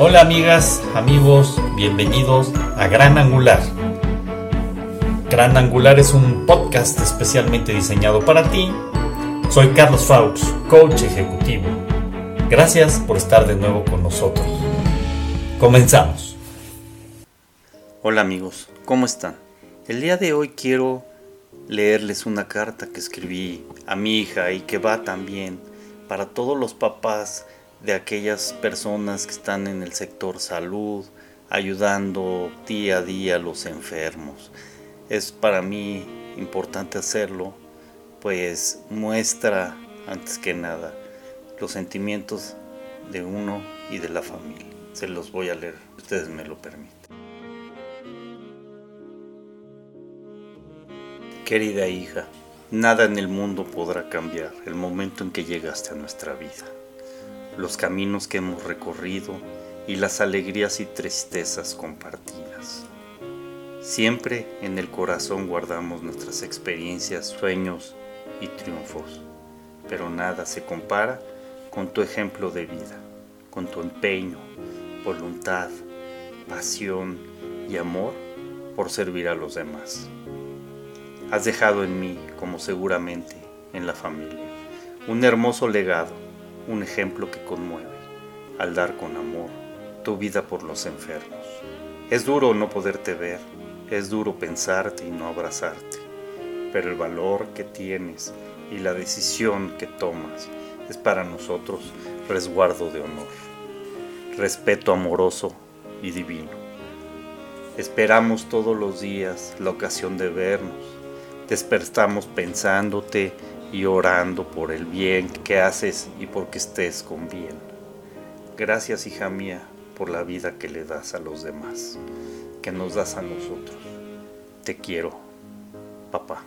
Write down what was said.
Hola amigas, amigos, bienvenidos a Gran Angular. Gran Angular es un podcast especialmente diseñado para ti. Soy Carlos Faux, coach ejecutivo. Gracias por estar de nuevo con nosotros. Comenzamos. Hola amigos, ¿cómo están? El día de hoy quiero leerles una carta que escribí a mi hija y que va también para todos los papás de aquellas personas que están en el sector salud, ayudando día a día a los enfermos. Es para mí importante hacerlo, pues muestra antes que nada los sentimientos de uno y de la familia. Se los voy a leer, ustedes me lo permiten. Querida hija, nada en el mundo podrá cambiar el momento en que llegaste a nuestra vida los caminos que hemos recorrido y las alegrías y tristezas compartidas. Siempre en el corazón guardamos nuestras experiencias, sueños y triunfos, pero nada se compara con tu ejemplo de vida, con tu empeño, voluntad, pasión y amor por servir a los demás. Has dejado en mí, como seguramente en la familia, un hermoso legado un ejemplo que conmueve al dar con amor tu vida por los enfermos. Es duro no poderte ver, es duro pensarte y no abrazarte, pero el valor que tienes y la decisión que tomas es para nosotros resguardo de honor, respeto amoroso y divino. Esperamos todos los días la ocasión de vernos, despertamos pensándote y orando por el bien que haces y porque estés con bien. Gracias, hija mía, por la vida que le das a los demás, que nos das a nosotros. Te quiero, papá.